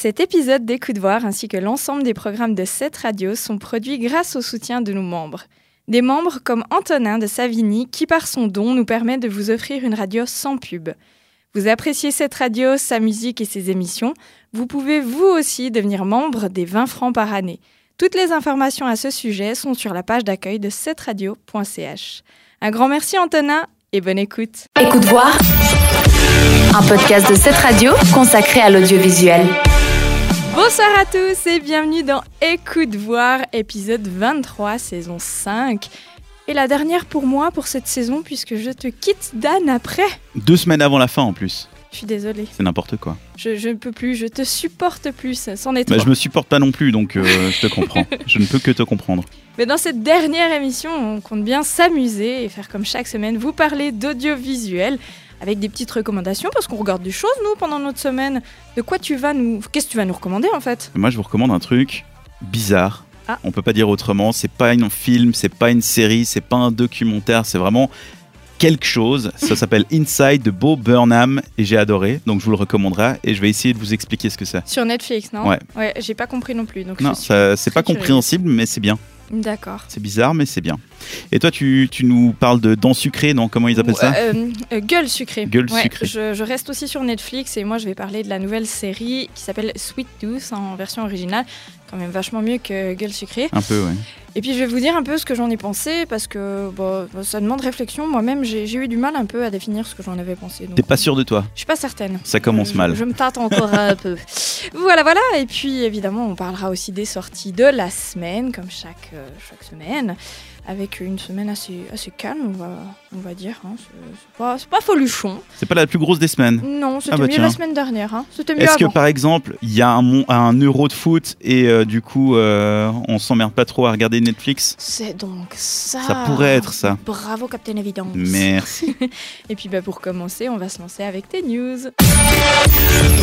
Cet épisode d'Écoute voir ainsi que l'ensemble des programmes de cette radio sont produits grâce au soutien de nos membres. Des membres comme Antonin de Savigny qui par son don nous permet de vous offrir une radio sans pub. Vous appréciez cette radio, sa musique et ses émissions Vous pouvez vous aussi devenir membre des 20 francs par année. Toutes les informations à ce sujet sont sur la page d'accueil de cette radio.ch. Un grand merci Antonin et bonne écoute. Écoute voir un podcast de cette radio consacré à l'audiovisuel. Bonsoir à tous et bienvenue dans Écoute voir, épisode 23, saison 5. Et la dernière pour moi pour cette saison puisque je te quitte Dan après. Deux semaines avant la fin en plus. Je suis désolée. C'est n'importe quoi. Je, je ne peux plus, je te supporte plus, c'en est trop. Bah, je me supporte pas non plus, donc euh, je te comprends. je ne peux que te comprendre. Mais dans cette dernière émission, on compte bien s'amuser et faire comme chaque semaine, vous parler d'audiovisuel avec des petites recommandations parce qu'on regarde des choses nous pendant notre semaine. De quoi tu vas nous qu'est-ce que tu vas nous recommander en fait? Moi, je vous recommande un truc bizarre. Ah. On peut pas dire autrement. C'est pas un film, c'est pas une série, c'est pas un documentaire. C'est vraiment quelque chose. Ça s'appelle Inside de Bo Burnham et j'ai adoré. Donc je vous le recommanderai et je vais essayer de vous expliquer ce que c'est. Sur Netflix, non? Ouais. Ouais, j'ai pas compris non plus. Donc Non, c'est pas compréhensible, mais c'est bien. D'accord. C'est bizarre, mais c'est bien. Et toi, tu, tu nous parles de dents sucrées, non Comment ils appellent ça Euh, euh, gueule sucrée. Gueule Ouais, sucrée. Je, je reste aussi sur Netflix et moi je vais parler de la nouvelle série qui s'appelle Sweet Tooth en version originale. Quand même vachement mieux que Gueule sucrée. Un peu, ouais. Et puis je vais vous dire un peu ce que j'en ai pensé parce que bon, ça demande réflexion. Moi-même j'ai eu du mal un peu à définir ce que j'en avais pensé. T'es pas sûr de toi? Je suis pas certaine. Ça commence Je- mal. Je me tâte encore un peu. Voilà, voilà. Et puis évidemment, on parlera aussi des sorties de la semaine, comme chaque, euh, chaque semaine, avec une semaine assez, assez calme, on va, on va dire. hein. C'est pas, c'est pas foluchon. C'est pas la plus grosse des semaines. Non, c'était bah mieux tiens. la semaine dernière. hein. C'était mieux Est-ce que par exemple, il y a un, mon- un euro de foot et euh, du coup, euh, on s'emmerde pas trop à regarder Netflix? C'est donc ça. Ça pourrait être ça. Bravo, Captain Évidence. Merci. Et puis bah, pour commencer, on va se lancer avec tes news.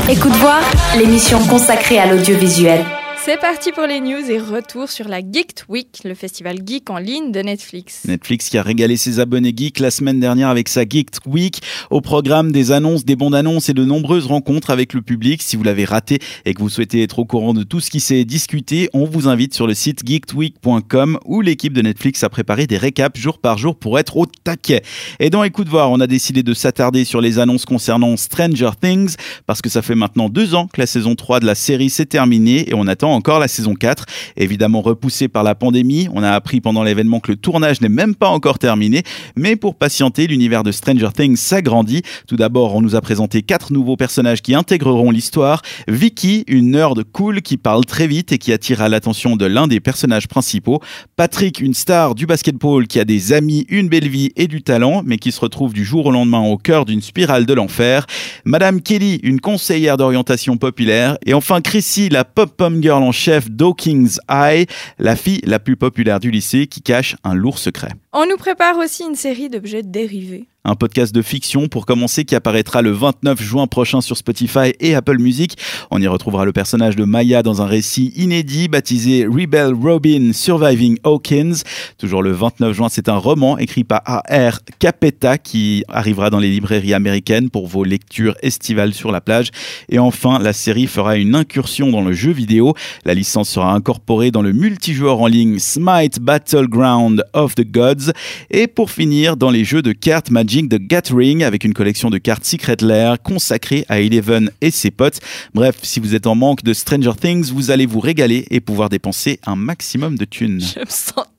Écoute voir l'émission consacrée à l'audiovisuel. C'est parti pour les news et retour sur la Geek Week, le festival geek en ligne de Netflix. Netflix qui a régalé ses abonnés geeks la semaine dernière avec sa Geek Week au programme des annonces, des bandes annonces et de nombreuses rencontres avec le public. Si vous l'avez raté et que vous souhaitez être au courant de tout ce qui s'est discuté, on vous invite sur le site geekweek.com où l'équipe de Netflix a préparé des récaps jour par jour pour être au taquet. Et dans Écoute voir, on a décidé de s'attarder sur les annonces concernant Stranger Things parce que ça fait maintenant deux ans que la saison 3 de la série s'est terminée et on attend encore la saison 4. Évidemment repoussée par la pandémie, on a appris pendant l'événement que le tournage n'est même pas encore terminé, mais pour patienter, l'univers de Stranger Things s'agrandit. Tout d'abord, on nous a présenté quatre nouveaux personnages qui intégreront l'histoire. Vicky, une nerd cool qui parle très vite et qui attire l'attention de l'un des personnages principaux. Patrick, une star du basketball qui a des amis, une belle vie et du talent, mais qui se retrouve du jour au lendemain au cœur d'une spirale de l'enfer. Madame Kelly, une conseillère d'orientation populaire. Et enfin Chrissy, la pop-pom girl en chef d'Hawkins High, la fille la plus populaire du lycée qui cache un lourd secret. On nous prépare aussi une série d'objets dérivés. Un podcast de fiction pour commencer qui apparaîtra le 29 juin prochain sur Spotify et Apple Music. On y retrouvera le personnage de Maya dans un récit inédit baptisé Rebel Robin Surviving Hawkins. Toujours le 29 juin, c'est un roman écrit par A.R. Capetta qui arrivera dans les librairies américaines pour vos lectures estivales sur la plage. Et enfin, la série fera une incursion dans le jeu vidéo. La licence sera incorporée dans le multijoueur en ligne Smite Battleground of the Gods. Et pour finir, dans les jeux de cartes Magic the Gathering avec une collection de cartes Secret Lair consacrée à Eleven et ses potes. Bref, si vous êtes en manque de Stranger Things, vous allez vous régaler et pouvoir dépenser un maximum de thunes.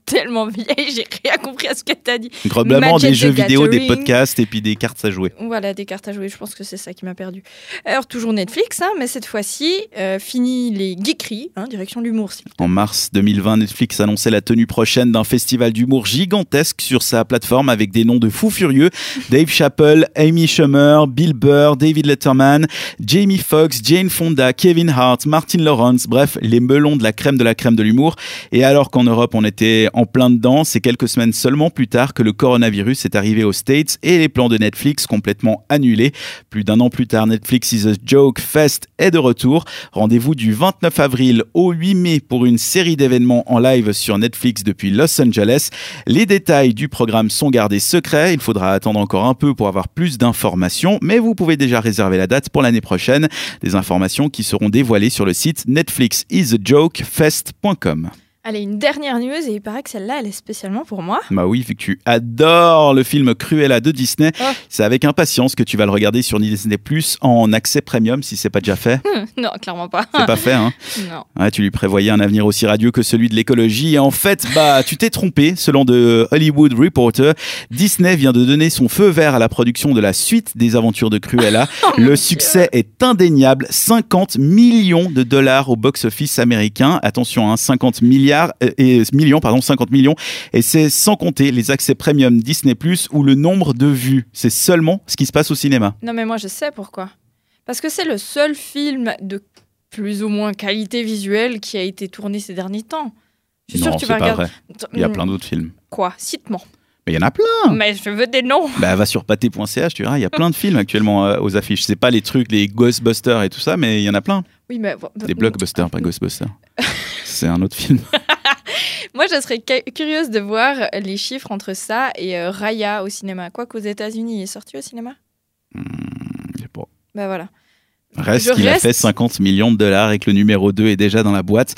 Tellement vieille, j'ai rien compris à ce que t'as dit. Globalement, Magic des jeux vidéo, des podcasts et puis des cartes à jouer. Voilà, des cartes à jouer, je pense que c'est ça qui m'a perdu. Alors, toujours Netflix, hein, mais cette fois-ci, euh, fini les geekeries, hein, direction l'humour. En mars 2020, Netflix annonçait la tenue prochaine d'un festival d'humour gigantesque sur sa plateforme avec des noms de fous furieux. Dave Chappelle, Amy Schumer, Bill Burr, David Letterman, Jamie Foxx, Jane Fonda, Kevin Hart, Martin Lawrence, bref, les melons de la crème de la crème de l'humour. Et alors qu'en Europe, on était en plein dedans. C'est quelques semaines seulement plus tard que le coronavirus est arrivé aux States et les plans de Netflix complètement annulés. Plus d'un an plus tard, Netflix is a Joke Fest est de retour. Rendez-vous du 29 avril au 8 mai pour une série d'événements en live sur Netflix depuis Los Angeles. Les détails du programme sont gardés secrets. Il faudra attendre encore un peu pour avoir plus d'informations, mais vous pouvez déjà réserver la date pour l'année prochaine. Des informations qui seront dévoilées sur le site netflixisajokefest.com. Allez, une dernière news, et il paraît que celle-là, elle est spécialement pour moi. Bah oui, vu que tu adores le film Cruella de Disney, Oh. c'est avec impatience que tu vas le regarder sur Disney Plus en accès premium si c'est pas déjà fait. non, clairement pas. C'est pas fait, hein. non. Ouais, tu lui prévoyais un avenir aussi radieux que celui de l'écologie. Et en fait, bah, tu t'es trompé. Selon de Hollywood Reporter, Disney vient de donner son feu vert à la production de la suite des aventures de Cruella. Le succès est indéniable. 50 millions de dollars au box-office américain. Attention, hein, 50 milliards euh, et millions, pardon, 50 millions. Et c'est sans compter les accès premium Disney Plus ou le nombre de vues. C'est seulement ce qui se passe au cinéma. Non, mais moi, je sais pourquoi. Parce que c'est le seul film de plus ou moins qualité visuelle qui a été tourné ces derniers temps. Je suis non, que tu vas pas regarder. vrai. Il y a plein d'autres films. Quoi? Cite-moi. Mais il y en a plein. Mais je veux des noms. Bah, va sur pathé.ch, tu verras, il y a plein de films actuellement euh, aux affiches. C'est pas les trucs, les Ghostbusters et tout ça, mais il y en a plein. Oui, mais. Des blockbusters, pas Ghostbusters. C'est un autre film. Moi, je serais cu- curieuse de voir les chiffres entre ça et euh, Raya au cinéma. Quoi qu'aux États-Unis, il est sorti au cinéma? Hmm, je sais pas. Bah voilà. Reste qu'il a fait 50 millions de dollars et que le numéro 2 est déjà dans la boîte.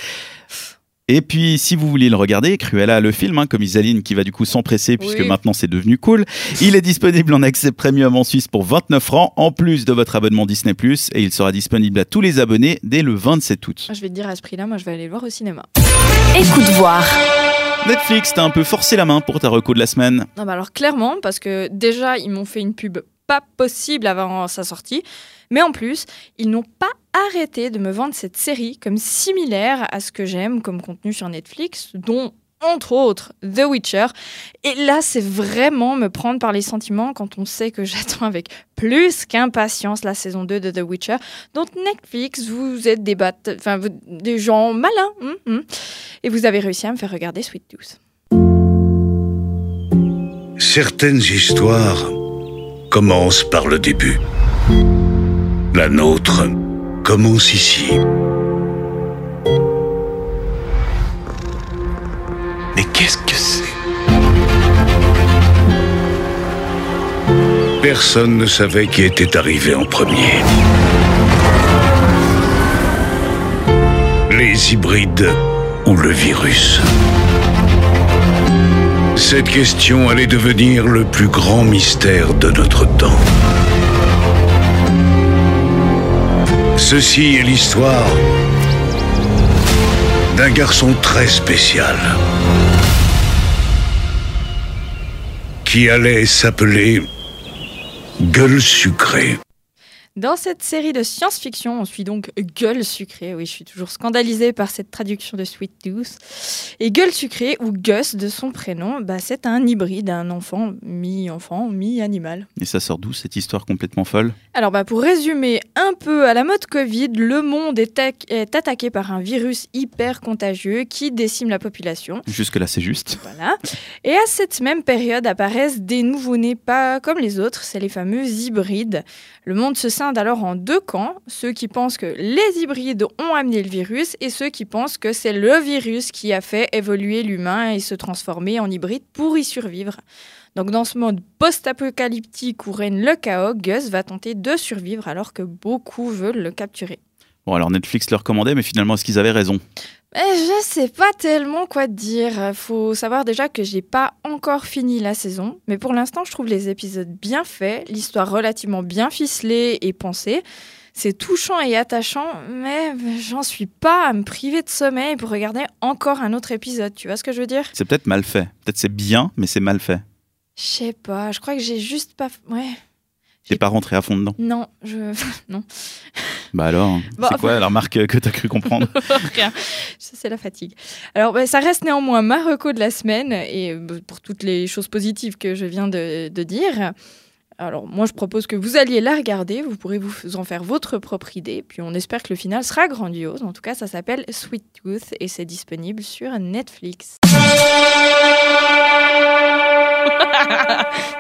Et puis, si vous voulez le regarder, Cruella, le film, hein, comme Isaline, qui va du coup s'empresser puisque Oui. maintenant c'est devenu cool, il est disponible en accès premium en Suisse pour 29 francs, en plus de votre abonnement Disney+, et il sera disponible à tous les abonnés dès le 27 août. Je vais te dire à ce prix-là, moi, je vais aller le voir au cinéma. Écoute voir. Netflix, t'as un peu forcé la main pour ta reco de la semaine. Non, bah alors clairement, parce que déjà, ils m'ont fait une pub pas possible avant sa sortie, mais en plus, ils n'ont pas arrêté de me vendre cette série comme similaire à ce que j'aime comme contenu sur Netflix, dont entre autres The Witcher. Et là, c'est vraiment me prendre par les sentiments quand on sait que j'attends avec plus qu'impatience la saison 2 de The Witcher. Donc Netflix, vous êtes des, enfin, des gens malins, hum, hum. et vous avez réussi à me faire regarder Sweet Tooth. Certaines histoires commencent par le début. La nôtre commence ici. Mais qu'est-ce que c'est? Personne ne savait qui était arrivé en premier. Les hybrides ou le virus cette question allait devenir le plus grand mystère de notre temps. Ceci est l'histoire d'un garçon très spécial qui allait s'appeler Gueule sucrée. Dans cette série de science-fiction, on suit donc Gueule sucrée. Oui, je suis toujours scandalisée par cette traduction de Sweet Tooth. Et Gueule sucrée, ou Gus de son prénom, bah, c'est un hybride, un enfant mi-enfant, mi-animal. Et ça sort d'où cette histoire complètement folle? Alors, bah, pour résumer un peu à la mode Covid, le monde est, attaqué par un virus hyper contagieux qui décime la population. Jusque-là, c'est juste. Voilà. Et à cette même période apparaissent des nouveau-nés pas comme les autres, c'est les fameux hybrides. Le monde se scinde alors en deux camps, ceux qui pensent que les hybrides ont amené le virus et ceux qui pensent que c'est le virus qui a fait évoluer l'humain et se transformer en hybride pour y survivre. Donc dans ce monde post-apocalyptique où règne le chaos, Gus va tenter de survivre alors que beaucoup veulent le capturer. Bon, alors Netflix le recommandait, mais finalement, est-ce qu'ils avaient raison? Eh, je sais pas tellement quoi te dire. Faut savoir déjà que j'ai pas encore fini la saison, mais pour l'instant, je trouve les épisodes bien faits, l'histoire relativement bien ficelée et pensée. C'est touchant et attachant, mais j'en suis pas à me priver de sommeil pour regarder encore un autre épisode. Tu vois ce que je veux dire? C'est peut-être mal fait. Peut-être c'est bien, mais c'est mal fait. Je sais pas. Je crois que j'ai juste pas. Ouais. T'es pas rentré à fond dedans? Non, je. non. Bah alors, Bon, c'est quoi la remarque que t'as cru comprendre Rien. Ça, c'est la fatigue. Alors, bah, ça reste néanmoins ma reco de la semaine, et euh, pour toutes les choses positives que je viens de, de dire. Alors, moi, je propose que vous alliez la regarder. Vous pourrez vous en faire votre propre idée. Puis, on espère que le final sera grandiose. En tout cas, ça s'appelle Sweet Tooth et c'est disponible sur Netflix. C'est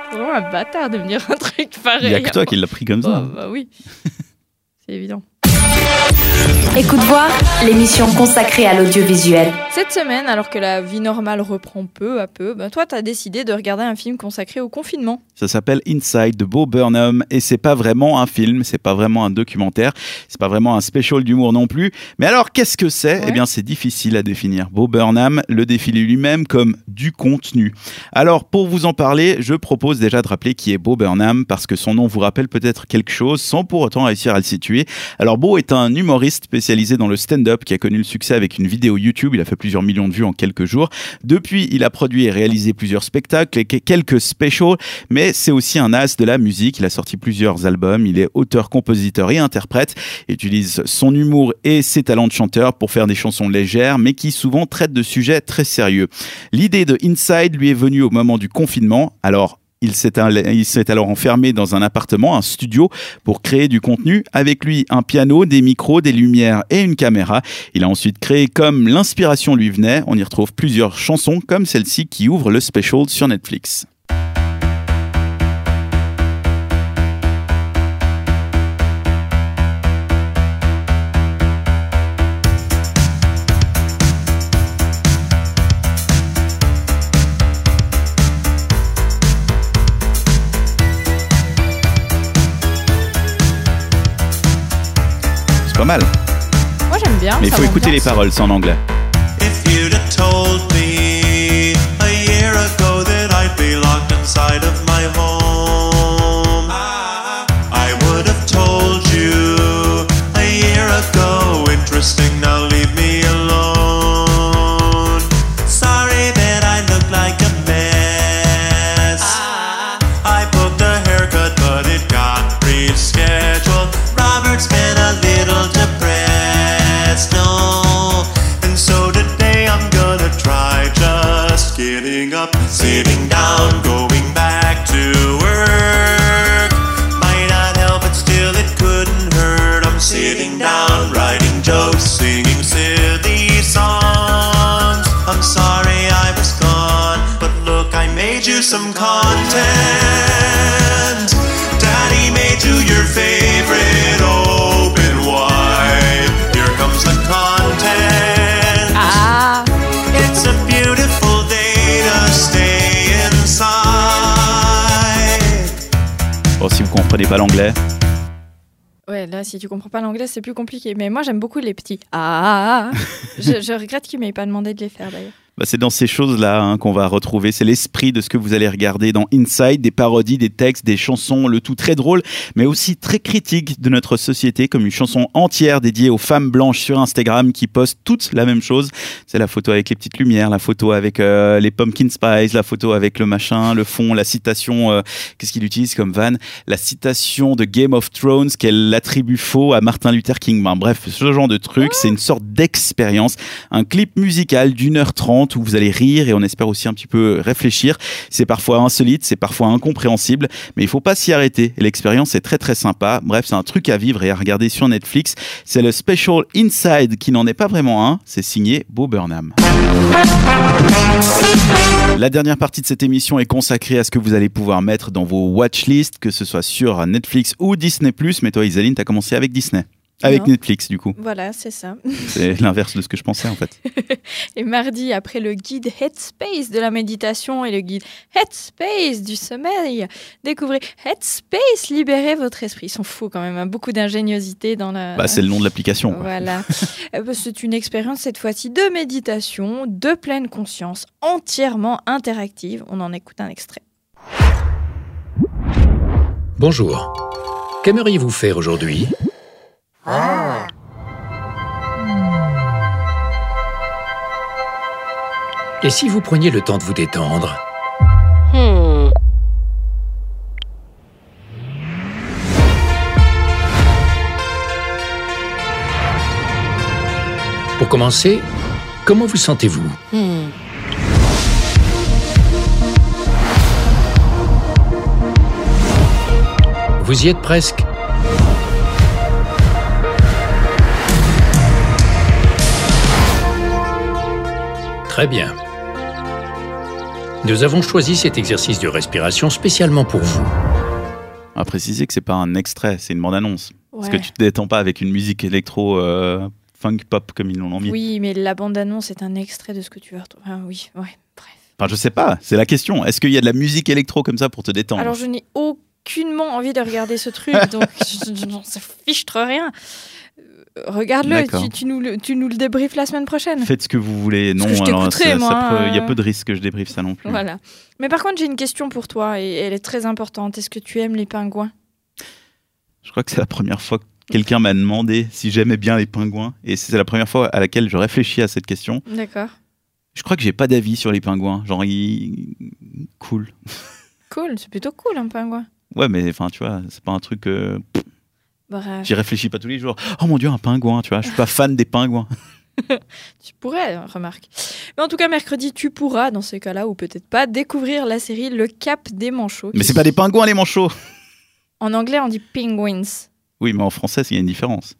vraiment un bâtard de me dire un truc pareil. Il y a que toi qui l'as pris comme ça. Bah, bah oui, évident. Écoute voir, l'émission consacrée à l'audiovisuel. Cette semaine, alors que la vie normale reprend peu à peu, bah, toi, t'as décidé de regarder un film consacré au confinement. Ça s'appelle Inside de Bo Burnham et c'est pas vraiment un film, c'est pas vraiment un documentaire, c'est pas vraiment un special d'humour non plus. Mais alors qu'est-ce que c'est? Ouais. Eh bien, c'est difficile à définir. Bo Burnham le définit lui-même comme du contenu. Alors pour vous en parler, je propose déjà de rappeler qui est Bo Burnham parce que son nom vous rappelle peut-être quelque chose sans pour autant réussir à le situer. Alors Bo est un humoriste spécialisé dans le stand-up qui a connu le succès avec une vidéo YouTube. Il a fait plusieurs millions de vues en quelques jours. Depuis, il a produit et réalisé plusieurs spectacles et quelques specials, mais c'est aussi un as de la musique. Il a sorti plusieurs albums. Il est auteur, compositeur et interprète. Il utilise son humour et ses talents de chanteur pour faire des chansons légères, mais qui souvent traitent de sujets très sérieux. L'idée de Inside lui est venue au moment du confinement. Alors, il s'est alors enfermé dans un appartement, un studio, pour créer du contenu. Avec lui, un piano, des micros, des lumières et une caméra. Il a ensuite créé comme l'inspiration lui venait. On y retrouve plusieurs chansons comme celle-ci qui ouvre le special sur Netflix. Mal. Moi, j'aime bien. Mais il faut écouter les paroles, c'est en anglais. If you'd have told me a year ago that I'd be locked inside of ouais, là, si tu comprends pas l'anglais, c'est plus compliqué. Mais moi, j'aime beaucoup les petits. Ah, je, je regrette qu'il m'ait pas demandé de les faire d'ailleurs. Bah, c'est dans ces choses-là hein, qu'on va retrouver. C'est l'esprit de ce que vous allez regarder dans Inside, des parodies, des textes, des chansons, le tout très drôle, mais aussi très critique de notre société, comme une chanson entière dédiée aux femmes blanches sur Instagram qui postent toutes la même chose. C'est la photo avec les petites lumières, la photo avec euh, les pumpkin spice, la photo avec le machin, le fond, la citation, euh, qu'est-ce qu'il utilise comme van La citation de Game of Thrones qu'elle attribue faux à Martin Luther King. Bref, ce genre de truc, c'est une sorte d'expérience un clip musical d'une heure trente où vous allez rire et on espère aussi un petit peu réfléchir. C'est parfois insolite, c'est parfois incompréhensible, mais il faut pas s'y arrêter. L'expérience est très très sympa. Bref, c'est un truc à vivre et à regarder sur Netflix. C'est le Special Inside qui n'en est pas vraiment un. C'est signé Bo Burnham. La dernière partie de cette émission est consacrée à ce que vous allez pouvoir mettre dans vos watchlists, que ce soit sur Netflix ou Disney+. Mais toi, Isaline, t'as commencé avec Disney. Avec Non. Netflix, du coup. Voilà, c'est ça. C'est l'inverse de ce que je pensais, en fait. Et mardi, après le guide Headspace de la méditation et le guide Headspace du sommeil, découvrez Headspace, libérez votre esprit. Ils sont fous quand même, hein. beaucoup d'ingéniosité dans la... Bah, c'est le nom de l'application. Voilà. Euh, bah, C'est une expérience cette fois-ci de méditation, de pleine conscience, entièrement interactive. On en écoute un extrait. Bonjour. Qu'aimeriez-vous faire aujourd'hui? Et si vous preniez le temps de vous détendre Pour commencer, comment vous sentez-vous Vous y êtes presque. Très bien. Nous avons choisi cet exercice de respiration spécialement pour vous. On va préciser que c'est pas un extrait, c'est une bande-annonce. Parce que Ouais. tu te détends pas avec une musique électro euh, funk pop comme ils l'ont mis. Oui, mais la bande-annonce est un extrait de ce que tu vas retrouver. Ah oui, ouais, bref. Enfin, je sais pas, c'est la question. Est-ce qu'il y a de la musique électro comme ça pour te détendre? Alors, je n'ai aucunement envie de regarder ce truc, donc je, je- fichtre rien. Regarde-le, tu, tu nous le, tu nous le débriefes la semaine prochaine. Faites ce que vous voulez. Non, il y a euh. peu de risques que je débriefe ça non plus. Voilà. Mais par contre, j'ai une question pour toi et elle est très importante. Est-ce que tu aimes les pingouins? Je crois que c'est la première fois que quelqu'un m'a demandé si j'aimais bien les pingouins. Et c'est la première fois à laquelle je réfléchis à cette question. D'accord. Je crois que j'ai pas d'avis sur les pingouins. Genre, ils... cool. Cool, c'est plutôt cool un pingouin. Ouais, mais enfin, tu vois, c'est pas un truc. euh, Bref, J'y réfléchis pas tous les jours. Oh mon dieu, un pingouin, tu vois. Je suis pas fan des pingouins. tu pourrais, remarque. Mais en tout cas, mercredi, tu pourras, dans ces cas-là, ou peut-être pas, découvrir la série Le Cap des Manchots. Mais qui- c'est pas des pingouins, les manchots. En anglais, on dit penguins. Oui, mais en français, il y a une différence.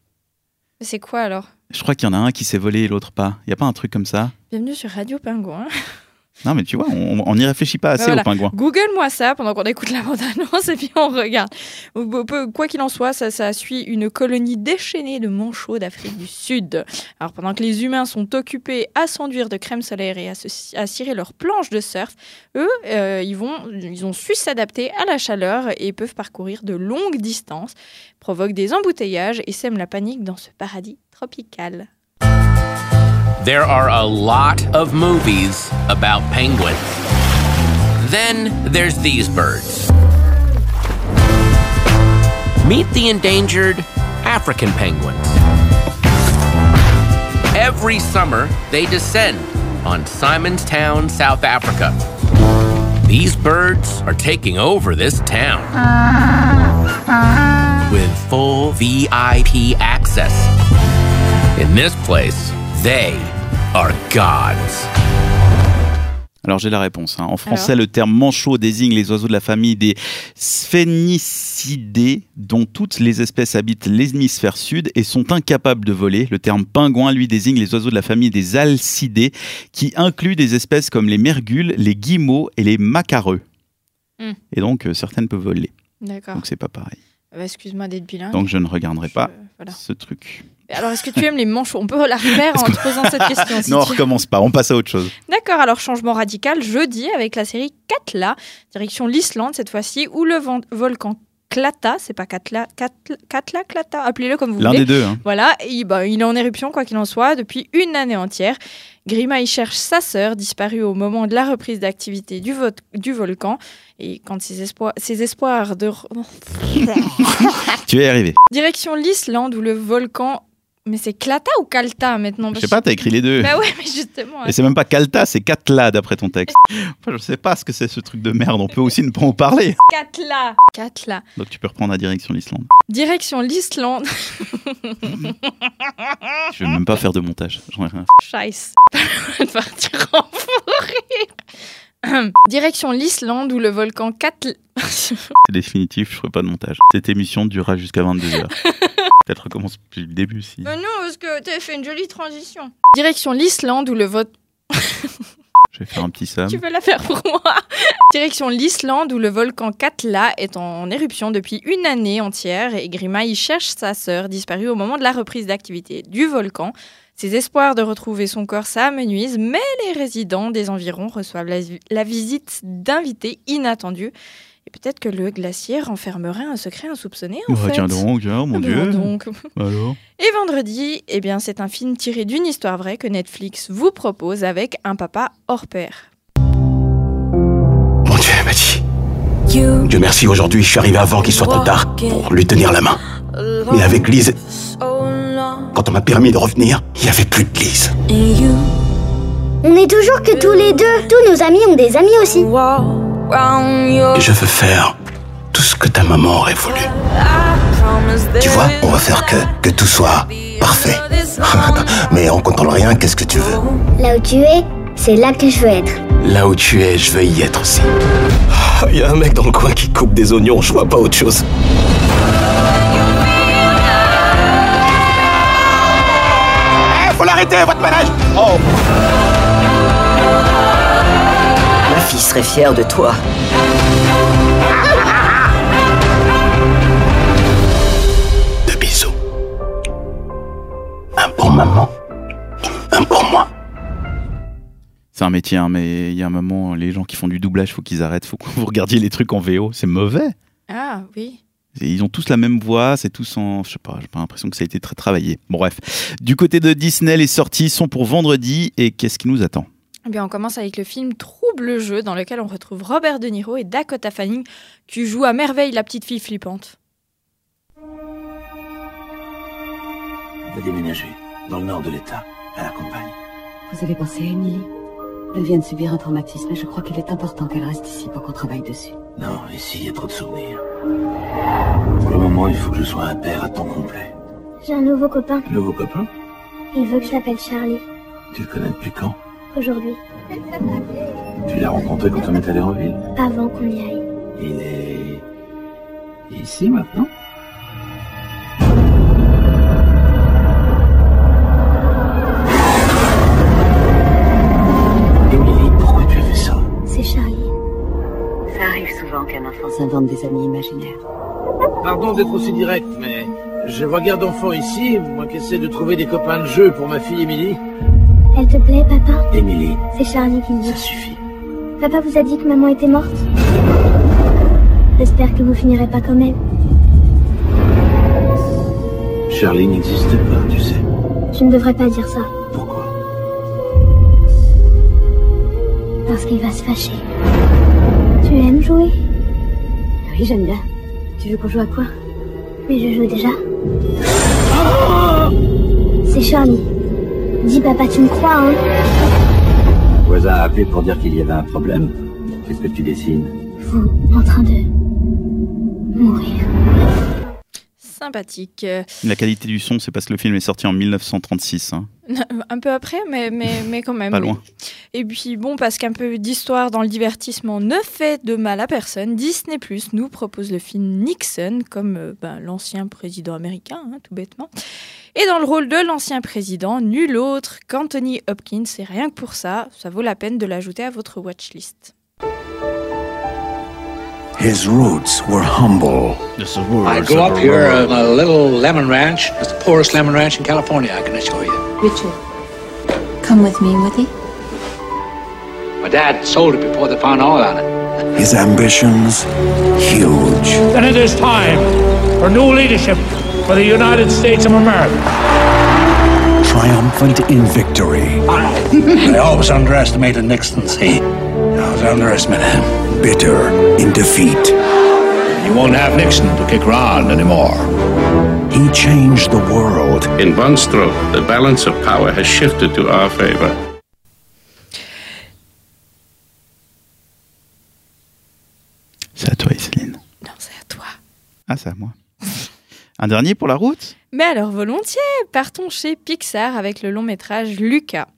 C'est quoi alors? Je crois qu'il y en a un qui s'est volé et l'autre pas. Il y a pas un truc comme ça? Bienvenue sur Radio Pingouin. Non, mais tu vois, on n'y réfléchit pas assez voilà. aux pingouins. Google-moi ça pendant qu'on écoute la bande-annonce et puis on regarde. Quoi qu'il en soit, ça, ça suit une colonie déchaînée de manchots d'Afrique du Sud. Alors pendant que les humains sont occupés à s'enduire de crème solaire et à, se- à cirer leurs planches de surf, eux, euh, ils, vont, ils ont su s'adapter à la chaleur et peuvent parcourir de longues distances, provoquent des embouteillages et sèment la panique dans ce paradis tropical. There are a lot of movies about penguins. Then there's these birds. Meet the endangered African penguins. Every summer, they descend on Simonstown, South Africa. These birds are taking over this town with full VIP access. In this place, they are gods. Alors j'ai la réponse. hein. En français, le terme manchot désigne les oiseaux de la famille des sphénicidés, dont toutes les espèces habitent l'hémisphère sud et sont incapables de voler. Le terme pingouin, lui, désigne les oiseaux de la famille des alcidés, qui inclut des espèces comme les mergules, les guillemots et les macareux. Hmm. Et donc euh, certaines peuvent voler. D'accord. Donc c'est pas pareil. Euh, Excuse-moi d'être bilingue. Donc je ne regarderai pas voilà. ce truc. Alors, est-ce que tu aimes les manchots? On peut la refaire en te posant cette question. si non, on recommence pas. On passe à autre chose. D'accord, alors changement radical jeudi avec la série Katla, direction l'Islande cette fois-ci, où le volcan Klata, c'est pas Katla, Katla, Katla, Klata, appelez-le comme vous L'un voulez. des deux. hein. Voilà, et, bah, il est en éruption, quoi qu'il en soit, depuis une année entière. Grima y cherche sa sœur, disparue au moment de la reprise d'activité du, vo- du volcan. Et quand ses, espoirs- ses espoirs de... Tu vas y arriver. Direction l'Islande, où le volcan... Mais c'est Klata ou Kalta maintenant Je sais pas, t'as écrit les deux. Bah ouais, mais justement. Et c'est même pas Kalta, c'est Katla d'après ton texte. Enfin, je sais pas ce que c'est ce truc de merde, on peut aussi ne pas en parler. Katla. Katla. Donc tu peux reprendre la direction l'Islande. Direction l'Islande. Je vais même pas faire de montage. J'en ai rien. Scheiße. partir en rire. Direction l'Islande où le volcan Katla. C'est définitif, je ferai pas de montage. Cette émission durera jusqu'à 22h. Peut-être recommence depuis le début si. Mais non, parce que t'as fait une jolie transition. Direction l'Islande où le vote. Je vais faire un petit Sam. Tu veux la faire pour moi? Direction l'Islande où le volcan Katla est en éruption depuis une année entière et Grima y cherche sa sœur disparue au moment de la reprise d'activité du volcan. Ses espoirs de retrouver son corps s'amenuisent, mais les résidents des environs reçoivent la, la visite d'invités inattendus. Et peut-être que le glacier renfermerait un secret insoupçonné en Oh, fait. tiens donc, tiens, mon Ah dieu. donc. Alors Et vendredi, eh bien, c'est un film tiré d'une histoire vraie que Netflix vous propose avec un papa hors pair. Mon Dieu, elle m'a dit. Dieu merci, aujourd'hui, je suis arrivé avant qu'il soit trop tard pour lui tenir la main. Mais avec Lise, quand on m'a permis de revenir, il n'y avait plus de Lise. On est toujours que tous les deux. Tous nos amis ont des amis aussi. Et je veux faire tout ce que ta maman aurait voulu. Tu vois, on va faire que, que tout soit parfait. Mais en comptant le rien, qu'est-ce que tu veux? Là où tu es, c'est là que je veux être. Là où tu es, je veux y être aussi. Il y a un mec dans le coin qui coupe des oignons, je vois pas autre chose. Eh, faut l'arrêter, votre manège Oh Fille serait fière de toi. Deux bisous. Un pour maman, un pour moi. C'est un métier, hein, mais il y a un moment, les gens qui font du doublage, faut qu'ils arrêtent. Faut que vous regardiez les trucs en VO. C'est mauvais. Ah oui. Et ils ont tous la même voix, c'est tous en. Je sais pas, j'ai pas l'impression que ça a été très travaillé. Bon, bref. Du côté de Disney, les sorties sont pour vendredi. Et qu'est-ce qui nous attend? Eh bien, on commence avec le film Trouble jeu, dans lequel on retrouve Robert De Niro et Dakota Fanning, qui jouent à merveille la petite fille flippante. On va déménager dans le nord de l'État, à la campagne. Vous avez pensé à Emily Elle vient de subir un traumatisme et je crois qu'il est important qu'elle reste ici pour qu'on travaille dessus. Non, ici, il y a trop de souvenirs. Pour le moment, il faut que je sois un père à temps complet. J'ai un nouveau copain. Nouveau copain? Il veut que je l'appelle Charlie. Tu le connais depuis quand? Aujourd'hui. Tu l'as rencontré quand on est allé en ville Avant qu'on y aille. Il est... ici maintenant Émilie, pourquoi tu as fait ça? C'est Charlie. Ça arrive souvent qu'un enfant s'invente des amis imaginaires. Pardon d'être aussi direct, mais je vois guère d'enfants ici, moi qui essaie de trouver des copains de jeu pour ma fille Émilie. Elle te plaît, papa Émilie, C'est Charlie qui le ça dit. suffit. Papa vous a dit que maman était morte? J'espère que vous finirez pas comme elle. Charlie n'existe pas, tu sais. Je ne devrais pas dire ça, Pourquoi? Parce qu'il va se fâcher. Tu aimes jouer? Oui, j'aime bien. Tu veux qu'on joue à quoi? Mais je joue déjà. C'est Charlie. Dis papa, tu me crois, hein Voisin a appelé pour dire qu'il y avait un problème. Qu'est-ce que tu dessines? Vous, en train de mourir. Sympathique. La qualité du son, c'est parce que le film est sorti en 1936. hein. Un peu après, mais, mais, mais quand même. Pas oui. loin. Et puis bon, parce qu'un peu d'histoire dans le divertissement ne fait de mal à personne, Disney Plus nous propose le film Nixon, comme euh, ben, l'ancien président américain, hein, tout bêtement. Et dans le rôle de l'ancien président, nul autre qu'Anthony Hopkins. Et rien que pour ça, ça vaut la peine de l'ajouter à votre watchlist. His roots were humble. I grew up here on a little lemon ranch. It's the poorest lemon ranch in California, I can assure you. Richard, come with me, Woody. My dad sold it before they found oil on it. His ambitions, huge. And it is time for new leadership for the United States of America. Triumphant in victory. I always underestimated Nixon, see? I was underestimating him. Bitter in defeat. You won't have Nixon to kick around anymore. He changed the world. In one stroke, the balance of power has shifted to our favor. C'est à toi, Céline. Non, c'est à toi. Ah, c'est à moi. Un dernier pour la route? Mais alors volontiers, partons chez Pixar avec le long métrage Luca.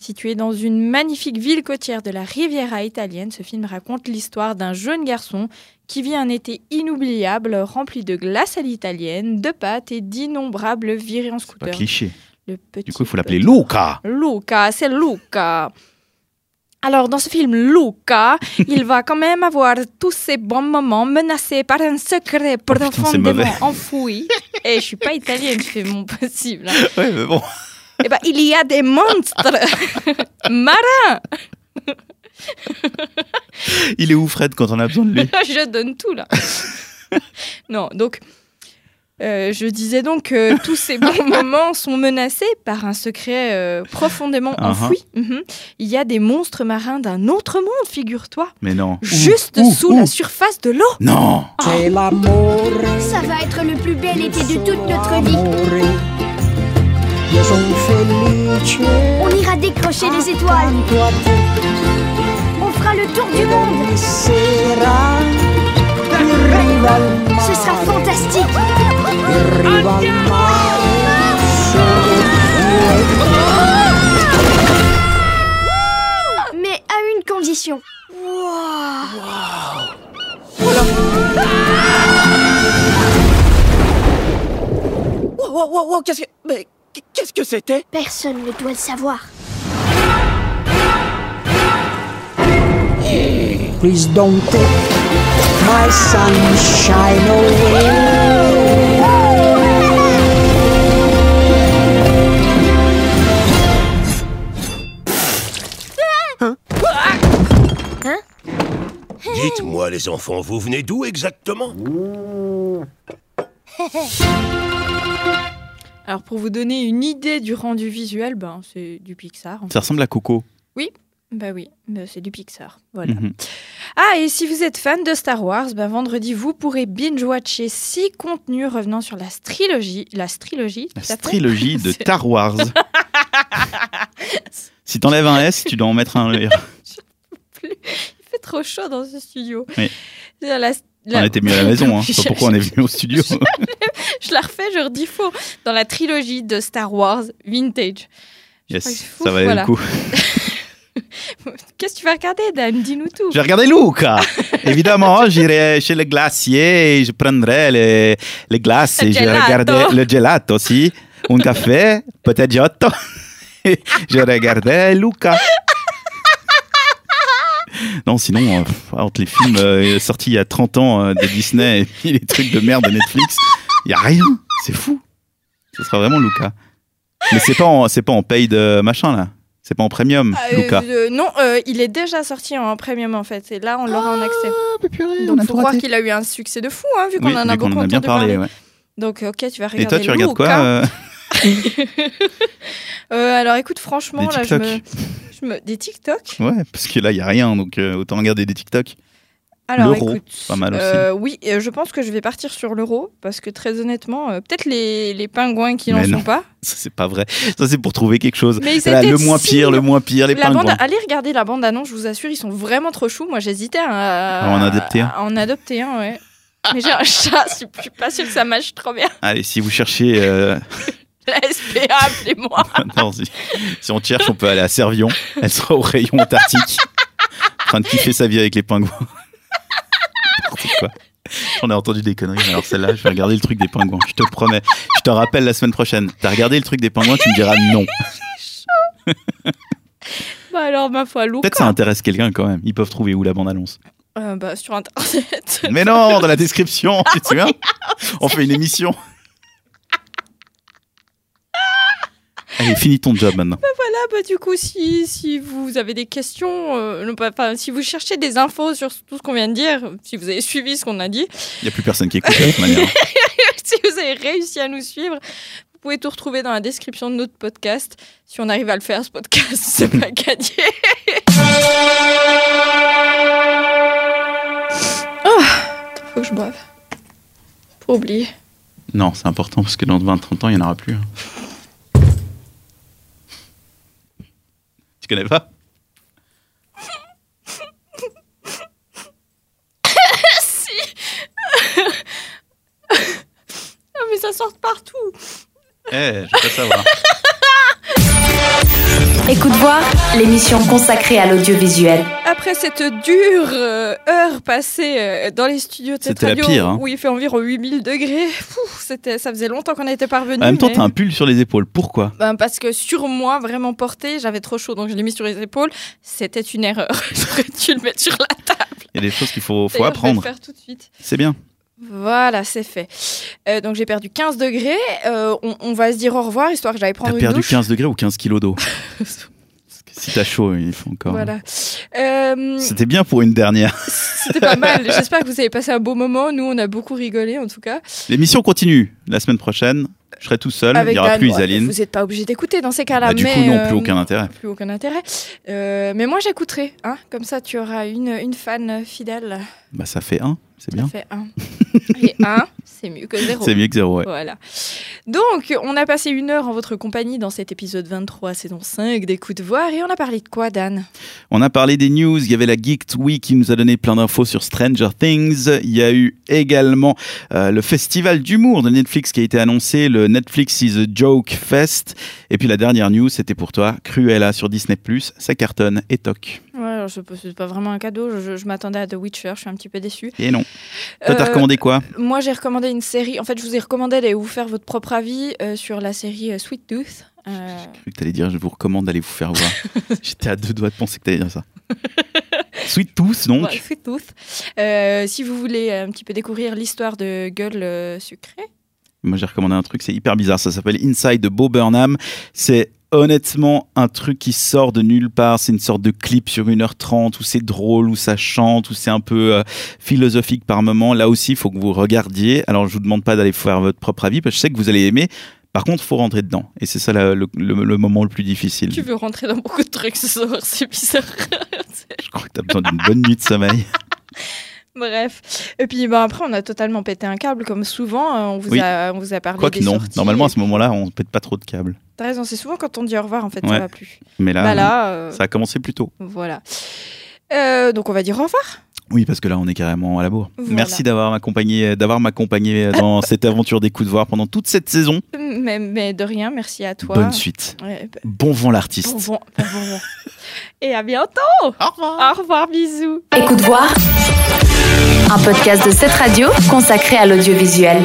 Situé dans une magnifique ville côtière de la Riviera italienne, ce film raconte l'histoire d'un jeune garçon qui vit un été inoubliable rempli de glace à l'italienne, de pâtes et d'innombrables virées en Pas scooter. cliché. Le petit Du coup, il faut l'appeler Luca. Luca, c'est Luca. Alors, dans ce film Luca, il va quand même avoir tous ces bons moments menacés par un secret Oh, profondément enfoui. Et je suis pas italienne, je fais mon possible. hein. Ouais, mais bon. Eh ben, il y a des monstres marins. Il est où, Fred, quand on a besoin de lui? Je donne tout là. non, donc euh, je disais donc que tous ces bons moments sont menacés par un secret euh, profondément Uh-huh. enfoui. Mhm. Il y a des monstres marins d'un autre monde, figure-toi, Mais non. juste sous la surface de l'eau. Non Ça va être le plus bel été de toute notre vie. On ira décrocher les étoiles. On fera le tour du monde. Ce sera fantastique. Mais à une condition. Wow, wow, wow, wow, qu'est-ce que. Qu'est-ce que c'était? Personne ne doit le savoir. Please don't take my sunshine away. Dites-moi, les enfants, vous venez d'où exactement? Alors pour vous donner une idée du rendu visuel, ben, c'est du Pixar. en Ça ressemble à Coco. Oui, bah oui, c'est du Pixar. Voilà. Mhm. Ah, et si vous êtes fan de Star Wars, bah vendredi, vous pourrez binge-watcher six contenus revenant sur la trilogie. La trilogie La trilogie de Star Wars. si t'enlèves un S, tu dois en mettre un E. Il fait trop chaud dans ce studio. Oui. La- la- On était mieux à la maison, hein. Je sais pas pourquoi on est venu au studio. je la refais, je redis faux. Dans la trilogie de Star Wars Vintage. Yes, ça valait voilà. le coup. Qu'est-ce que tu vas regarder, Dan? Dis-nous tout. J'ai regardé Luca. Évidemment, j'irai chez le glacier et je prendrai les, les glaces Le et je gelato. regardais le gelato aussi. Un café, peut-être giotto. Je regardais Luca. Non, sinon, euh, entre les films euh, sortis il y a 30 ans euh, de Disney et puis les trucs de merde de Netflix, il y a rien. C'est fou. Ce sera vraiment Luca. Mais c'est pas en, c'est pas en paid euh, machin là. C'est pas en premium, Euh, Luca. euh, non, euh, il est déjà sorti en premium en fait. Et là, on l'aura en accès. on Donc, faut croire qu'il a eu un succès de fou, hein, vu qu'on Oui, en a beaucoup en a bien entendu parlé. ouais. Donc, ok, tu vas regarder. Et toi, tu regardes quoi Luca. euh Euh, Alors, écoute, franchement, là, je me. Je me- Des TikTok Ouais, parce que là, il y a rien, donc euh, autant regarder des TikTok. Alors, L'euro, écoute, pas mal aussi. euh, oui, euh, je pense que je vais partir sur l'euro parce que très honnêtement, euh, peut-être les, les pingouins qui n'en sont pas. Ça, c'est pas vrai. Ça, c'est pour trouver quelque chose. Mais Là, le moins si- pire, le moins pire, les La pingouins. bande, allez regarder la bande annonce, je vous assure, ils sont vraiment trop choux. Moi, j'hésitais à, À en adopter un. à en adopter un, ouais. Mais j'ai un chat, je suis pas sûre que ça marche trop bien. Allez, si vous cherchez. euh, La SPA, appelez-moi. non, si, si on cherche, on peut aller à Servion. Elle sera au rayon antarctique. en train de kiffer sa vie avec les pingouins. N'importe quoi. J'en ai entendu des conneries, mais alors celle-là, je vais regarder le truc des pingouins. Je te promets. Je te rappelle la semaine prochaine. T'as regardé le truc des pingouins, tu me diras non. Bah alors, ma foi. Peut-être ça intéresse quelqu'un quand même. Ils peuvent trouver où la bande-annonce? Euh, bah, sur Internet. Mais non, dans la description, tu te souviens? On fait une émission. Allez, finis ton job maintenant. Bah voilà, bah du coup, si, si vous avez des questions, euh, enfin, si vous cherchez des infos sur tout ce qu'on vient de dire, si vous avez suivi ce qu'on a dit, Il n'y a plus personne qui écoute de toute manière. si vous avez réussi à nous suivre, vous pouvez tout retrouver dans la description de notre podcast. Si on arrive à le faire, ce podcast, c'est pas gagné. oh, faut que je boive. Pour oublier. Non, c'est important parce que dans 20-30 ans, il n'y en aura plus. Tu connais pas? Si Ah, mais ça sort partout Eh, je pas savoir. Écoute voir, l'émission consacrée à l'audiovisuel. Après cette dure euh, heure passée euh, dans les studios de cette radio pire, hein. où il fait environ 8000 degrés, c'était, ça faisait longtemps qu'on n'était pas revenu. En même temps, mais- t'as un pull sur les épaules. Pourquoi? Ben, parce que sur moi, vraiment porté, j'avais trop chaud, donc je l'ai mis sur les épaules. C'était une erreur. J'aurais dû le mettre sur la table. Il y a des choses qu'il faut, faut D'ailleurs, je vais apprendre. le faire tout de suite. C'est bien. Voilà, c'est fait. Euh, donc j'ai perdu 15 degrés. On, on va se dire au revoir, histoire que j'aille prendre T'as une perdu douche. 15 degrés ou 15 kilos d'eau? Si t'as chaud, il faut encore. Voilà. Euh, C'était bien pour une dernière. C'était pas mal. J'espère que vous avez passé un beau moment. Nous, on a beaucoup rigolé, en tout cas. L'émission continue la semaine prochaine. Je serai tout seul. il n'y aura Dan, plus Isaline. Vous n'êtes pas obligé d'écouter dans ces cas-là. Bah, du mais, coup, non, plus euh, aucun intérêt. Plus aucun intérêt. Euh, mais moi, j'écouterai. Hein Comme ça, tu auras une, une fan fidèle. Bah, ça fait un, c'est bien. Ça fait un. Et un, c'est mieux que zéro. C'est mieux que zéro, ouais. Voilà. Donc, on a passé une heure en votre compagnie dans cet épisode 23, saison 5 d'Écoute Voir. Et on a parlé de quoi, Dan? On a parlé des news, il y avait la Geek Week qui nous a donné plein d'infos sur Stranger Things. Il y a eu également euh, le festival d'humour de Netflix qui a été annoncé, le Netflix is a Joke Fest. Et puis la dernière news, c'était pour toi, Cruella sur Disney+, ça cartonne et toc. Ouais, alors, je- c'est pas vraiment un cadeau. Je, je m'attendais à The Witcher. Je suis un petit peu déçue. Et non. Toi, t'as Euh, recommandé quoi Moi, j'ai recommandé une série. En fait, je vous ai recommandé d'aller vous faire votre propre avis euh, sur la série euh, Sweet Tooth. J'ai cru que t'allais dire, je vous recommande d'aller vous faire voir. J'étais à deux doigts de penser que t'allais dire ça. Sweet Tooth, donc. Ouais, Sweet Tooth. Euh, si vous voulez un petit peu découvrir l'histoire de Gueule euh, Sucrée, Moi, j'ai recommandé un truc, c'est hyper bizarre. Ça s'appelle Inside de Bo Burnham. C'est honnêtement un truc qui sort de nulle part. C'est une sorte de clip sur 1h30 où c'est drôle, où ça chante, où c'est un peu euh, philosophique par moment. Là aussi, il faut que vous regardiez. Alors, je vous demande pas d'aller faire votre propre avis parce que je sais que vous allez aimer. Par contre, faut rentrer dedans. Et c'est ça la- le, le- le moment le plus difficile. tu veux rentrer dans beaucoup de trucs ce soir, c'est bizarre. Je crois que tu as besoin d'une bonne nuit de sommeil. Bref. Et puis bah, après, on a totalement pété un câble, comme souvent. euh, On vous, Oui. a, on vous a parlé Quoique des non. sorties. Normalement, à ce moment-là, on pète pas trop de câbles. T'as raison, c'est souvent quand on dit au revoir, en fait, ça Ouais. va plus. Mais là, Bah là, euh, ça a commencé plus tôt. Voilà. Euh, donc on va dire au revoir. Oui, parce que là, on est carrément à la bourre. Voilà. Merci d'avoir m'accompagné, d'avoir m'accompagné dans cette aventure des coups de voir pendant toute cette saison. Mais, mais de rien, merci à toi. Bonne suite. Ouais, bah, Bon vent l'artiste. bon vent, bon vent. Et à bientôt. Au revoir. Au revoir, bisous. Écoute voir. Un podcast de cette radio consacré à l'audiovisuel.